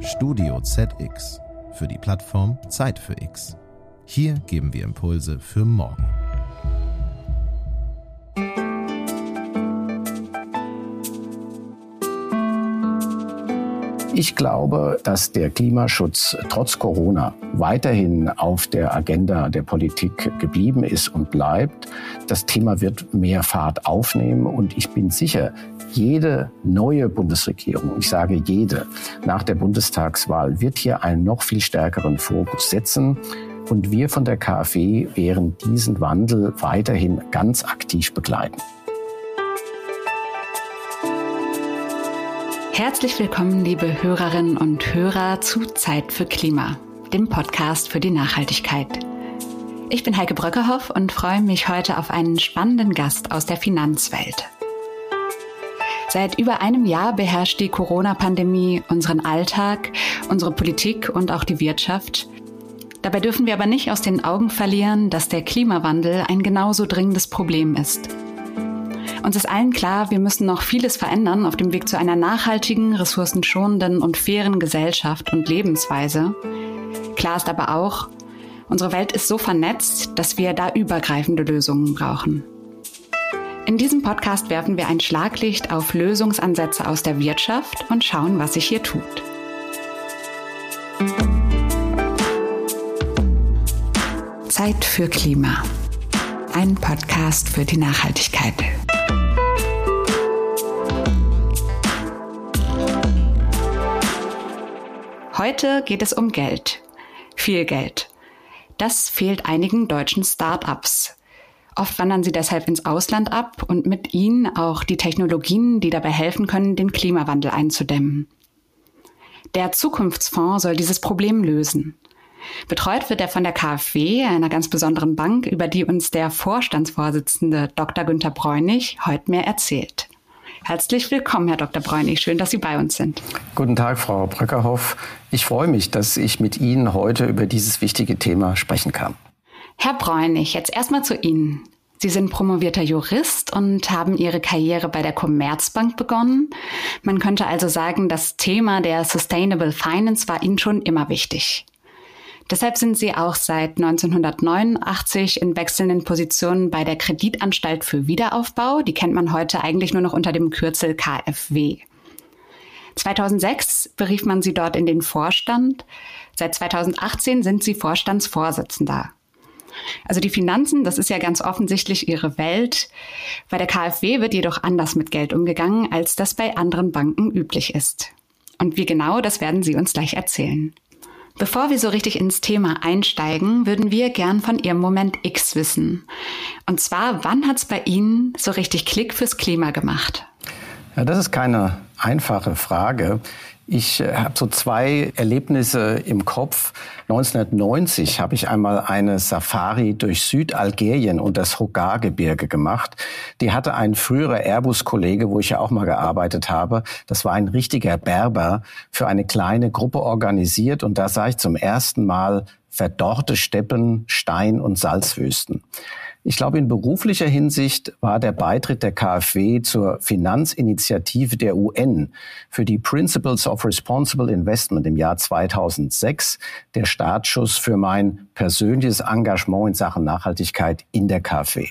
Studio ZX für die Plattform Zeit für X. Hier geben wir Impulse für morgen. Ich glaube, dass der Klimaschutz trotz Corona weiterhin auf der Agenda der Politik geblieben ist und bleibt. Das Thema wird mehr Fahrt aufnehmen und ich bin sicher, jede neue Bundesregierung, ich sage jede, nach der Bundestagswahl wird hier einen noch viel stärkeren Fokus setzen. Und wir von der KfW werden diesen Wandel weiterhin ganz aktiv begleiten. Herzlich willkommen, liebe Hörerinnen und Hörer zu Zeit für Klima, dem Podcast für die Nachhaltigkeit. Ich bin Heike Bröckerhoff und freue mich heute auf einen spannenden Gast aus der Finanzwelt. Seit über einem Jahr beherrscht die Corona-Pandemie unseren Alltag, unsere Politik und auch die Wirtschaft. Dabei dürfen wir aber nicht aus den Augen verlieren, dass der Klimawandel ein genauso dringendes Problem ist. Uns ist allen klar, wir müssen noch vieles verändern auf dem Weg zu einer nachhaltigen, ressourcenschonenden und fairen Gesellschaft und Lebensweise. Klar ist aber auch, unsere Welt ist so vernetzt, dass wir da übergreifende Lösungen brauchen. In diesem Podcast werfen wir ein Schlaglicht auf Lösungsansätze aus der Wirtschaft und schauen, was sich hier tut. Zeit für Klima. Ein Podcast für die Nachhaltigkeit. Heute geht es um Geld. Viel Geld. Das fehlt einigen deutschen Start-ups. Oft wandern sie deshalb ins Ausland ab und mit ihnen auch die Technologien, die dabei helfen können, den Klimawandel einzudämmen. Der Zukunftsfonds soll dieses Problem lösen. Betreut wird er von der KfW, einer ganz besonderen Bank, über die uns der Vorstandsvorsitzende Dr. Günther Bräunig heute mehr erzählt. Herzlich willkommen, Herr Dr. Bräunig. Schön, dass Sie bei uns sind. Guten Tag, Frau Bröckerhoff. Ich freue mich, dass ich mit Ihnen heute über dieses wichtige Thema sprechen kann. Herr Bräunig, jetzt erstmal zu Ihnen. Sie sind promovierter Jurist und haben Ihre Karriere bei der Commerzbank begonnen. Man könnte also sagen, das Thema der Sustainable Finance war Ihnen schon immer wichtig. Deshalb sind Sie auch seit 1989 in wechselnden Positionen bei der Kreditanstalt für Wiederaufbau. Die kennt man heute eigentlich nur noch unter dem Kürzel KfW. 2006 berief man Sie dort in den Vorstand. Seit 2018 sind Sie Vorstandsvorsitzender. Also die Finanzen, das ist ja ganz offensichtlich Ihre Welt. Bei der KfW wird jedoch anders mit Geld umgegangen, als das bei anderen Banken üblich ist. Und wie genau, das werden Sie uns gleich erzählen. Bevor wir so richtig ins Thema einsteigen, würden wir gern von Ihrem Moment X wissen. Und zwar, wann hat es bei Ihnen so richtig Klick fürs Klima gemacht? Ja, das ist keine einfache Frage. Ich äh, habe so zwei Erlebnisse im Kopf. 1990 habe ich einmal eine Safari durch Südalgerien und das Hogar-Gebirge gemacht. Die hatte ein früherer Airbus-Kollege, wo ich ja auch mal gearbeitet habe. Das war ein richtiger Berber für eine kleine Gruppe organisiert und da sah ich zum ersten Mal verdorrte Steppen, Stein- und Salzwüsten. Ich glaube, in beruflicher Hinsicht war der Beitritt der KfW zur Finanzinitiative der UN für die Principles of Responsible Investment im Jahr 2006 der Startschuss für mein persönliches Engagement in Sachen Nachhaltigkeit in der KfW.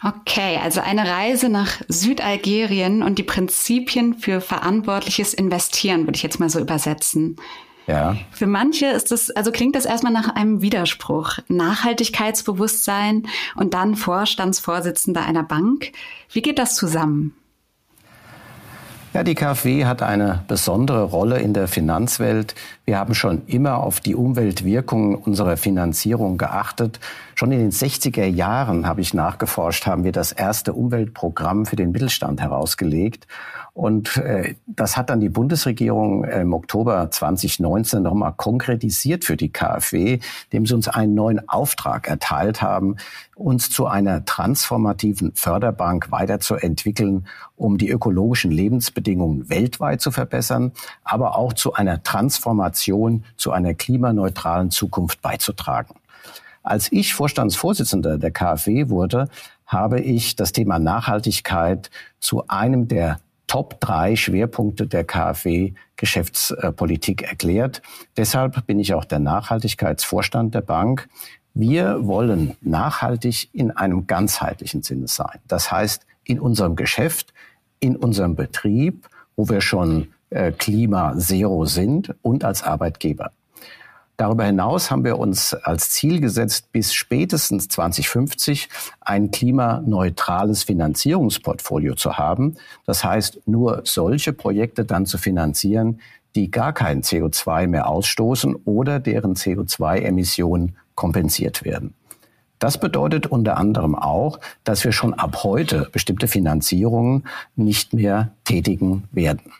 Okay, also eine Reise nach Südalgerien und die Prinzipien für verantwortliches Investieren, würde ich jetzt mal so übersetzen. Ja. Für manche ist das, also klingt das erstmal nach einem Widerspruch. Nachhaltigkeitsbewusstsein und dann Vorstandsvorsitzender einer Bank. Wie geht das zusammen? Ja, die KfW hat eine besondere Rolle in der Finanzwelt. Wir haben schon immer auf die Umweltwirkungen unserer Finanzierung geachtet. Schon in den 60er Jahren, habe ich nachgeforscht, haben wir das erste Umweltprogramm für den Mittelstand herausgelegt. Und äh, das hat dann die Bundesregierung im Oktober 2019 nochmal konkretisiert für die KfW, indem sie uns einen neuen Auftrag erteilt haben, uns zu einer transformativen Förderbank weiterzuentwickeln, um die ökologischen Lebensbedingungen weltweit zu verbessern, aber auch zu einer Transformation zu einer klimaneutralen Zukunft beizutragen. Als ich Vorstandsvorsitzender der KfW wurde, habe ich das Thema Nachhaltigkeit zu einem der Top drei Schwerpunkte der KfW-Geschäftspolitik erklärt. Deshalb bin ich auch der Nachhaltigkeitsvorstand der Bank. Wir wollen nachhaltig in einem ganzheitlichen Sinne sein. Das heißt, in unserem Geschäft, in unserem Betrieb, wo wir schon äh, Klima Zero sind und als Arbeitgeber. Darüber hinaus haben wir uns als Ziel gesetzt, bis spätestens 2050 ein klimaneutrales Finanzierungsportfolio zu haben. Das heißt, nur solche Projekte dann zu finanzieren, die gar kein CO2 mehr ausstoßen oder deren CO2-Emissionen kompensiert werden. Das bedeutet unter anderem auch, dass wir schon ab heute bestimmte Finanzierungen nicht mehr tätigen werden.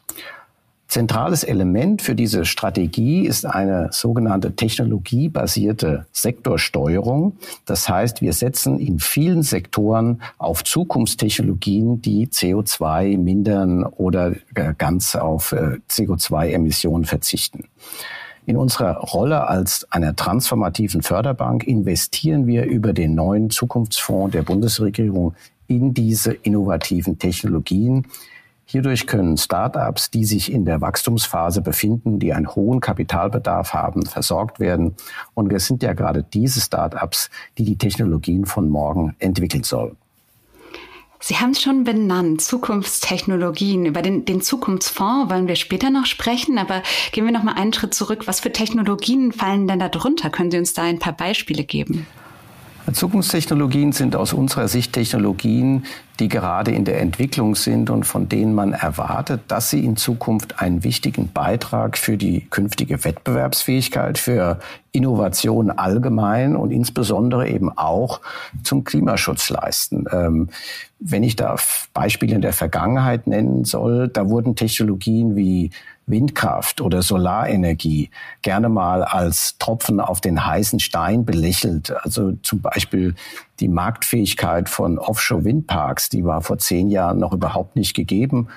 Zentrales Element für diese Strategie ist eine sogenannte technologiebasierte Sektorsteuerung. Das heißt, wir setzen in vielen Sektoren auf Zukunftstechnologien, die CO2 mindern oder ganz auf äh, CO2-Emissionen verzichten. In unserer Rolle als einer transformativen Förderbank investieren wir über den neuen Zukunftsfonds der Bundesregierung in diese innovativen Technologien. Hierdurch können Startups, die sich in der Wachstumsphase befinden, die einen hohen Kapitalbedarf haben, versorgt werden. Und es sind ja gerade diese Startups, die die Technologien von morgen entwickeln sollen. Sie haben es schon benannt, Zukunftstechnologien. Über den, den Zukunftsfonds wollen wir später noch sprechen, aber gehen wir noch mal einen Schritt zurück. Was für Technologien fallen denn da drunter? Können Sie uns da ein paar Beispiele geben? Zukunftstechnologien sind aus unserer Sicht Technologien, die gerade in der Entwicklung sind und von denen man erwartet, dass sie in Zukunft einen wichtigen Beitrag für die künftige Wettbewerbsfähigkeit, für Innovation allgemein und insbesondere eben auch zum Klimaschutz leisten. Ähm, wenn ich da Beispiele in der Vergangenheit nennen soll, da wurden Technologien wie Windkraft oder Solarenergie gerne mal als Tropfen auf den heißen Stein belächelt. Also zum Beispiel die Marktfähigkeit von Offshore-Windparks, die war vor zehn Jahren noch überhaupt nicht gegeben.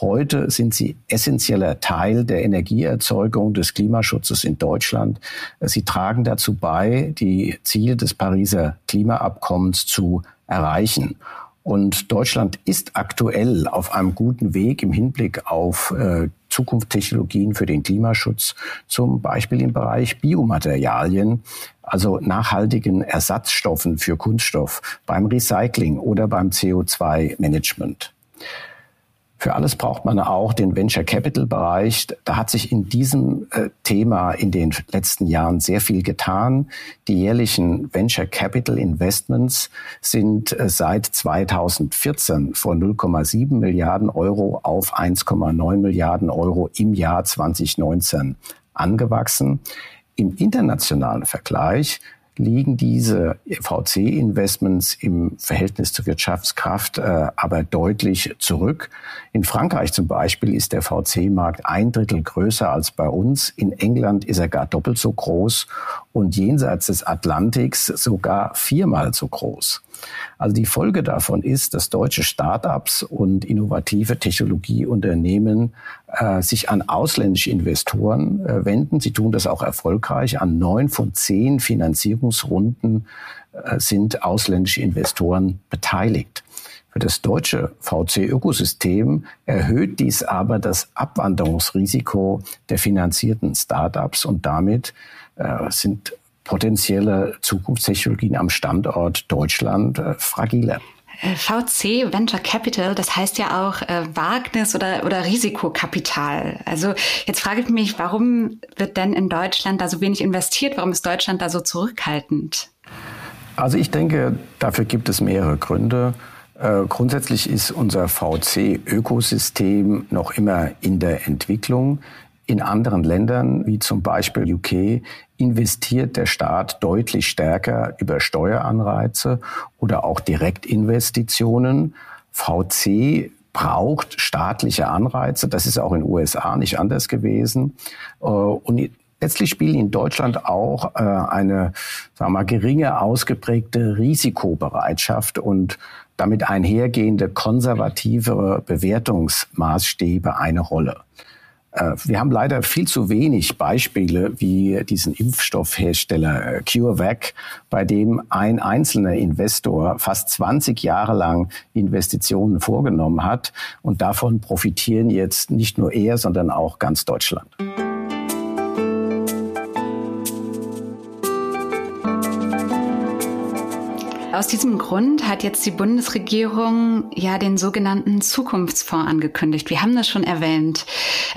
Heute sind sie essentieller Teil der Energieerzeugung des Klimaschutzes in Deutschland. Sie tragen dazu bei, die Ziele des Pariser Klimaabkommens zu erreichen. Und Deutschland ist aktuell auf einem guten Weg im Hinblick auf äh, Zukunftstechnologien für den Klimaschutz, zum Beispiel im Bereich Biomaterialien, also nachhaltigen Ersatzstoffen für Kunststoff, beim Recycling oder beim CO2-Management. Für alles braucht man auch den Venture Capital Bereich. Da hat sich in diesem äh, Thema in den letzten Jahren sehr viel getan. Die jährlichen Venture Capital Investments sind äh, seit 2014 von 0,7 Milliarden Euro auf 1,9 Milliarden Euro im Jahr 2019 angewachsen. Im internationalen Vergleich liegen diese VC-Investments im Verhältnis zur Wirtschaftskraft äh, aber deutlich zurück. In Frankreich zum Beispiel ist der VC-Markt ein Drittel größer als bei uns. In England ist er gar doppelt so groß und jenseits des Atlantiks sogar viermal so groß. Also die Folge davon ist, dass deutsche Start-ups und innovative Technologieunternehmen äh, sich an ausländische Investoren äh, wenden. Sie tun das auch erfolgreich. An neun von zehn Finanzierungsrunden äh, sind ausländische Investoren beteiligt. Für das deutsche VC-Ökosystem erhöht dies aber das Abwanderungsrisiko der finanzierten Start-ups und damit äh, sind potenzielle Zukunftstechnologien am Standort Deutschland äh, fragiler. Äh, VC, Venture Capital, das heißt ja auch äh, Wagnis oder, oder Risikokapital. Also jetzt frage ich mich, warum wird denn in Deutschland da so wenig investiert? Warum ist Deutschland da so zurückhaltend? Also ich denke, dafür gibt es mehrere Gründe. Äh, grundsätzlich ist unser VC-Ökosystem noch immer in der Entwicklung. In anderen Ländern, wie zum Beispiel UK, investiert der Staat deutlich stärker über Steueranreize oder auch Direktinvestitionen. VC braucht staatliche Anreize. Das ist auch in den USA nicht anders gewesen. Äh, und letztlich spielt in Deutschland auch äh, eine sagen wir mal, geringe ausgeprägte Risikobereitschaft und damit einhergehende konservativere Bewertungsmaßstäbe eine Rolle. Äh, wir haben leider viel zu wenig Beispiele wie diesen Impfstoffhersteller äh, CureVac, bei dem ein einzelner Investor fast 20 Jahre lang Investitionen vorgenommen hat. Und davon profitieren jetzt nicht nur er, sondern auch ganz Deutschland. Aus diesem Grund hat jetzt die Bundesregierung ja den sogenannten Zukunftsfonds angekündigt. Wir haben das schon erwähnt.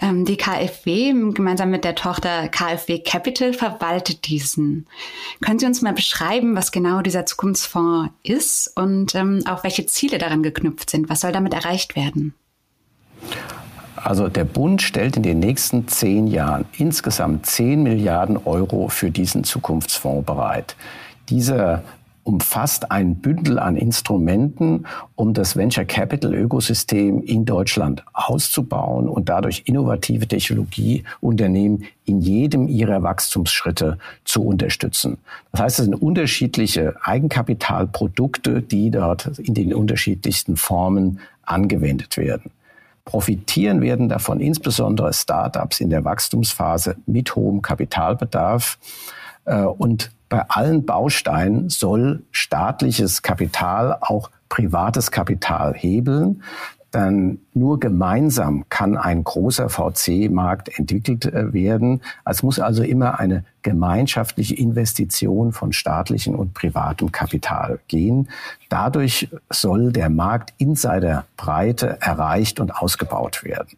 Ähm, die KfW gemeinsam mit der Tochter KfW Capital verwaltet diesen. Können Sie uns mal beschreiben, was genau dieser Zukunftsfonds ist und ähm, auch welche Ziele daran geknüpft sind? Was soll damit erreicht werden? Also der Bund stellt in den nächsten zehn Jahren insgesamt 10 Milliarden Euro für diesen Zukunftsfonds bereit. Dieser umfasst ein Bündel an Instrumenten, um das Venture Capital Ökosystem in Deutschland auszubauen und dadurch innovative Technologieunternehmen in jedem ihrer Wachstumsschritte zu unterstützen. Das heißt, es sind unterschiedliche Eigenkapitalprodukte, die dort in den unterschiedlichsten Formen angewendet werden. Profitieren werden davon insbesondere Startups in der Wachstumsphase mit hohem Kapitalbedarf äh, und bei allen Bausteinen soll staatliches Kapital auch privates Kapital hebeln. Dann nur gemeinsam kann ein großer VC-Markt entwickelt äh, werden. Es muss also immer eine gemeinschaftliche Investition von staatlichem und privatem Kapital gehen. Dadurch soll der Markt in seiner Breite erreicht und ausgebaut werden.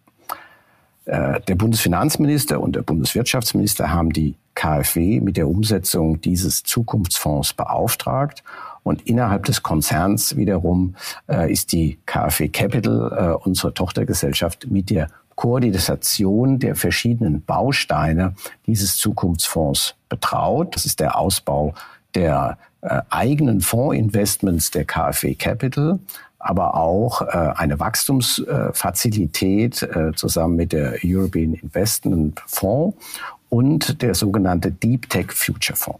Äh, der Bundesfinanzminister und der Bundeswirtschaftsminister haben die KfW mit der Umsetzung dieses Zukunftsfonds beauftragt. Und innerhalb des Konzerns wiederum äh, ist die KfW Capital, äh, unsere Tochtergesellschaft, mit der Koordination der verschiedenen Bausteine dieses Zukunftsfonds betraut. Das ist der Ausbau der äh, eigenen Fondsinvestments der KfW Capital, aber auch äh, eine Wachstumsfazilität äh, zusammen mit der European Investment Fonds und der sogenannte Deep Tech Future Fonds.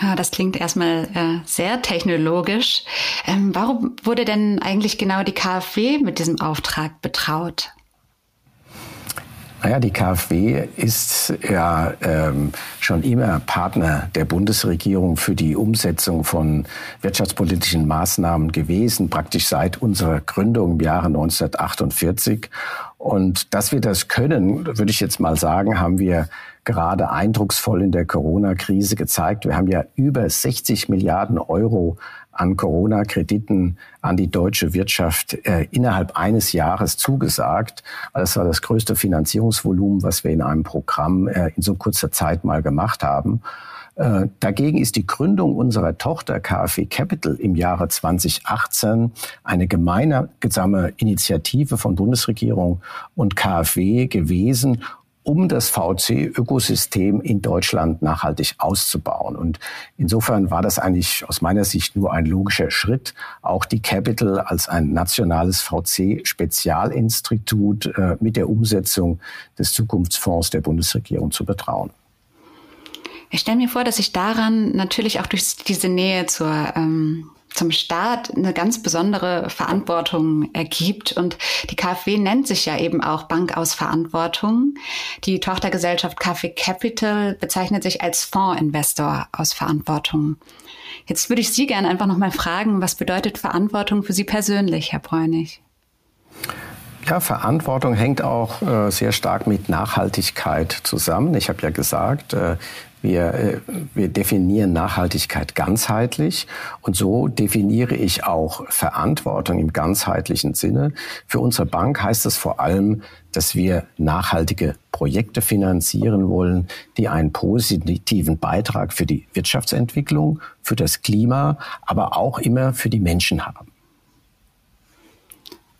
Ja, das klingt erstmal äh, sehr technologisch. Ähm, warum wurde denn eigentlich genau die KfW mit diesem Auftrag betraut? Naja, die KfW ist ja ähm, schon immer Partner der Bundesregierung für die Umsetzung von wirtschaftspolitischen Maßnahmen gewesen, praktisch seit unserer Gründung im Jahre 1948. Und dass wir das können, würde ich jetzt mal sagen, haben wir gerade eindrucksvoll in der Corona-Krise gezeigt. Wir haben ja über 60 Milliarden Euro an Corona-Krediten an die deutsche Wirtschaft äh, innerhalb eines Jahres zugesagt. Das war das größte Finanzierungsvolumen, was wir in einem Programm äh, in so kurzer Zeit mal gemacht haben. Äh, dagegen ist die Gründung unserer Tochter KfW Capital im Jahre 2018 eine gemeinsame Initiative von Bundesregierung und KfW gewesen, um das VC-Ökosystem in Deutschland nachhaltig auszubauen. Und insofern war das eigentlich aus meiner Sicht nur ein logischer Schritt, auch die Capital als ein nationales VC-Spezialinstitut äh, mit der Umsetzung des Zukunftsfonds der Bundesregierung zu betrauen. Ich stelle mir vor, dass sich daran natürlich auch durch diese Nähe zur ähm zum Staat eine ganz besondere Verantwortung ergibt. Und die KfW nennt sich ja eben auch Bank aus Verantwortung. Die Tochtergesellschaft KfW Capital bezeichnet sich als Fondsinvestor aus Verantwortung. Jetzt würde ich Sie gerne einfach nochmal fragen, was bedeutet Verantwortung für Sie persönlich, Herr Bräunig? Ja, Verantwortung hängt auch äh, sehr stark mit Nachhaltigkeit zusammen. Ich habe ja gesagt, äh, wir, äh, wir definieren Nachhaltigkeit ganzheitlich und so definiere ich auch Verantwortung im ganzheitlichen Sinne. Für unsere Bank heißt es vor allem, dass wir nachhaltige Projekte finanzieren wollen, die einen positiven Beitrag für die Wirtschaftsentwicklung, für das Klima, aber auch immer für die Menschen haben.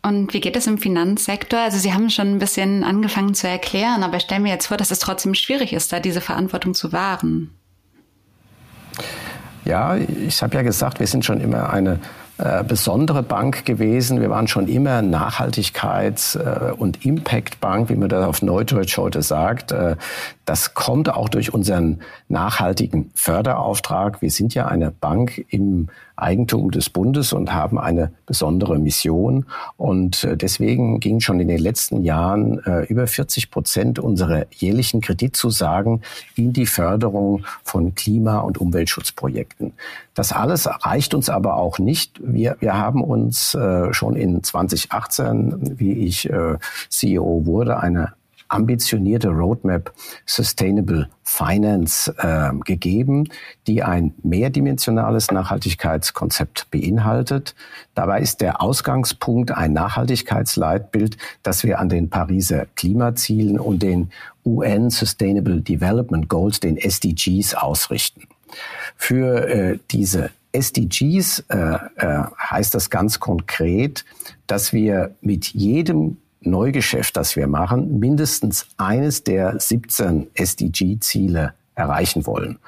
Und wie geht es im Finanzsektor? Also Sie haben schon ein bisschen angefangen zu erklären, aber ich stelle mir jetzt vor, dass es trotzdem schwierig ist, da diese Verantwortung zu wahren. Ja, ich habe ja gesagt, wir sind schon immer eine äh, besondere Bank gewesen. Wir waren schon immer Nachhaltigkeits- äh, und Impact-Bank, wie man das auf Neudeutsch heute sagt. Äh, das kommt auch durch unseren nachhaltigen Förderauftrag. Wir sind ja eine Bank im Eigentum des Bundes und haben eine besondere Mission. Und äh, deswegen ging schon in den letzten Jahren äh, über 40 Prozent unserer jährlichen Kreditzusagen in die Förderung von Klima- und Umweltschutzprojekten. Das alles reicht uns aber auch nicht. Wir, wir haben uns äh, schon in 2018, wie ich CEO wurde, eine ambitionierte Roadmap Sustainable Finance äh, gegeben, die ein mehrdimensionales Nachhaltigkeitskonzept beinhaltet. Dabei ist der Ausgangspunkt ein Nachhaltigkeitsleitbild, das wir an den Pariser Klimazielen und den UN Sustainable Development Goals, den SDGs, ausrichten. Für äh, diese SDGs äh, äh, heißt das ganz konkret, dass wir mit jedem Neugeschäft, das wir machen, mindestens eines der 17 SDG-Ziele erreichen wollen.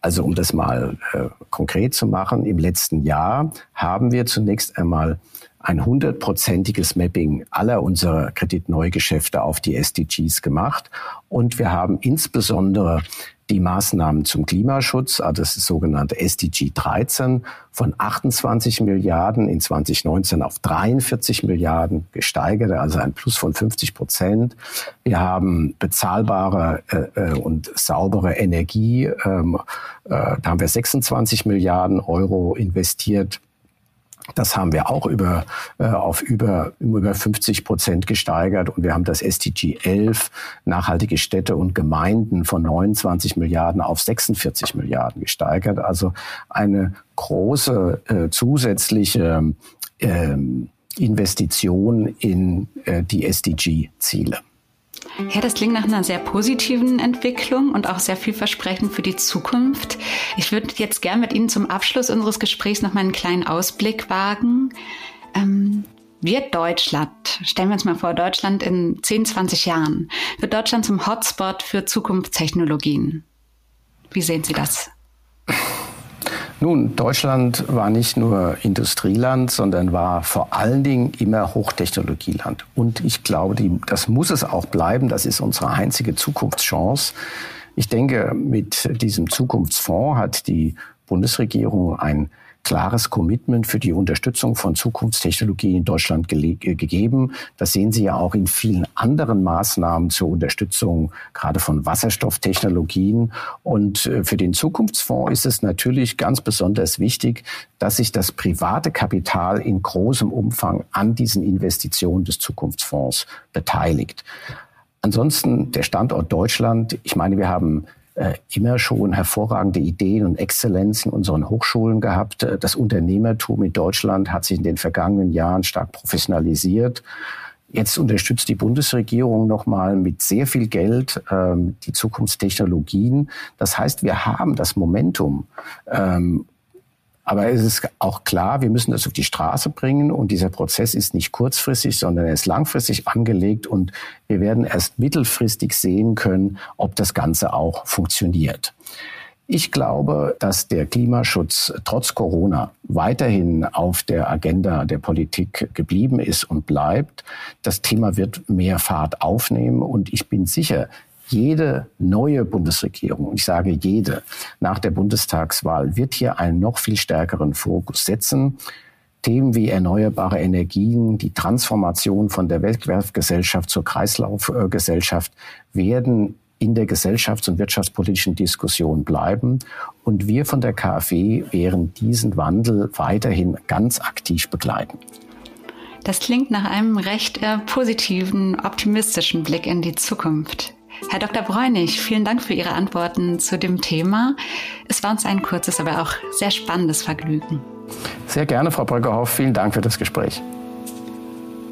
Also um das mal äh, konkret zu machen, im letzten Jahr haben wir zunächst einmal ein hundertprozentiges Mapping aller unserer Kreditneugeschäfte auf die SDGs gemacht. Und wir haben insbesondere die Maßnahmen zum Klimaschutz, also das sogenannte SDG 13, von 28 Milliarden in 2019 auf 43 Milliarden gesteigert, also ein Plus von 50 Prozent. Wir haben bezahlbare äh, äh, und saubere Energie, ähm, äh, da haben wir 26 Milliarden Euro investiert. Das haben wir auch über, äh, auf über, über 50 Prozent gesteigert und wir haben das SDG 11 nachhaltige Städte und Gemeinden von 29 Milliarden auf 46 Milliarden gesteigert. Also eine große äh, zusätzliche äh, Investition in äh, die SDG-Ziele. Ja, das klingt nach einer sehr positiven Entwicklung und auch sehr vielversprechend für die Zukunft. Ich würde jetzt gern mit Ihnen zum Abschluss unseres Gesprächs noch mal einen kleinen Ausblick wagen. Ähm, wird Deutschland, stellen wir uns mal vor, Deutschland in 10, 20 Jahren, wird Deutschland zum Hotspot für Zukunftstechnologien? Wie sehen Sie das? Nun, Deutschland war nicht nur Industrieland, sondern war vor allen Dingen immer Hochtechnologieland. Und ich glaube, die, das muss es auch bleiben. Das ist unsere einzige Zukunftschance. Ich denke, mit diesem Zukunftsfonds hat die Bundesregierung ein klares Commitment für die Unterstützung von Zukunftstechnologie in Deutschland äh, gegeben. Das sehen Sie ja auch in vielen anderen Maßnahmen zur Unterstützung gerade von Wasserstofftechnologien. Und äh, für den Zukunftsfonds ist es natürlich ganz besonders wichtig, dass sich das private Kapital in großem Umfang an diesen Investitionen des Zukunftsfonds beteiligt. Ansonsten der Standort Deutschland. Ich meine, wir haben äh, immer schon hervorragende Ideen und Exzellenz in unseren Hochschulen gehabt. Äh, das Unternehmertum in Deutschland hat sich in den vergangenen Jahren stark professionalisiert. Jetzt unterstützt die Bundesregierung nochmal mit sehr viel Geld ähm, die Zukunftstechnologien. Das heißt, wir haben das Momentum, ähm, aber es ist auch klar, wir müssen das auf die Straße bringen und dieser Prozess ist nicht kurzfristig, sondern er ist langfristig angelegt und wir werden erst mittelfristig sehen können, ob das Ganze auch funktioniert. Ich glaube, dass der Klimaschutz trotz Corona weiterhin auf der Agenda der Politik geblieben ist und bleibt. Das Thema wird mehr Fahrt aufnehmen und ich bin sicher, jede neue Bundesregierung, ich sage jede, nach der Bundestagswahl wird hier einen noch viel stärkeren Fokus setzen. Themen wie erneuerbare Energien, die Transformation von der Wegwerfgesellschaft zur Kreislaufgesellschaft werden in der gesellschafts- und wirtschaftspolitischen Diskussion bleiben. Und wir von der KfW werden diesen Wandel weiterhin ganz aktiv begleiten. Das klingt nach einem recht äh, positiven, optimistischen Blick in die Zukunft. Herr Dr. Bräunig, vielen Dank für Ihre Antworten zu dem Thema. Es war uns ein kurzes, aber auch sehr spannendes Vergnügen. Sehr gerne, Frau Bröckerhoff. Vielen Dank für das Gespräch.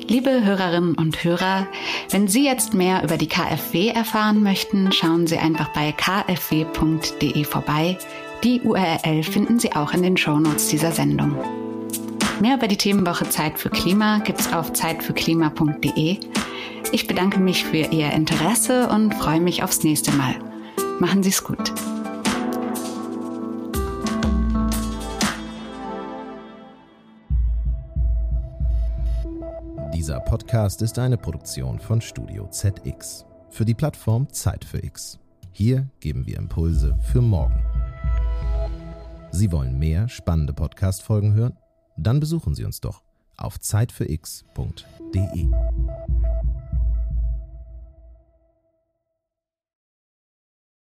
Liebe Hörerinnen und Hörer, wenn Sie jetzt mehr über die KfW erfahren möchten, schauen Sie einfach bei kfw.de vorbei. Die URL finden Sie auch in den Shownotes dieser Sendung. Mehr über die Themenwoche Zeit für Klima gibt's auf zeitfürklima.de ich bedanke mich für Ihr Interesse und freue mich aufs nächste Mal. Machen Sie es gut. Dieser Podcast ist eine Produktion von Studio ZX für die Plattform Zeit für X. Hier geben wir Impulse für morgen. Sie wollen mehr spannende Podcast-Folgen hören? Dann besuchen Sie uns doch auf zeitfürx.de.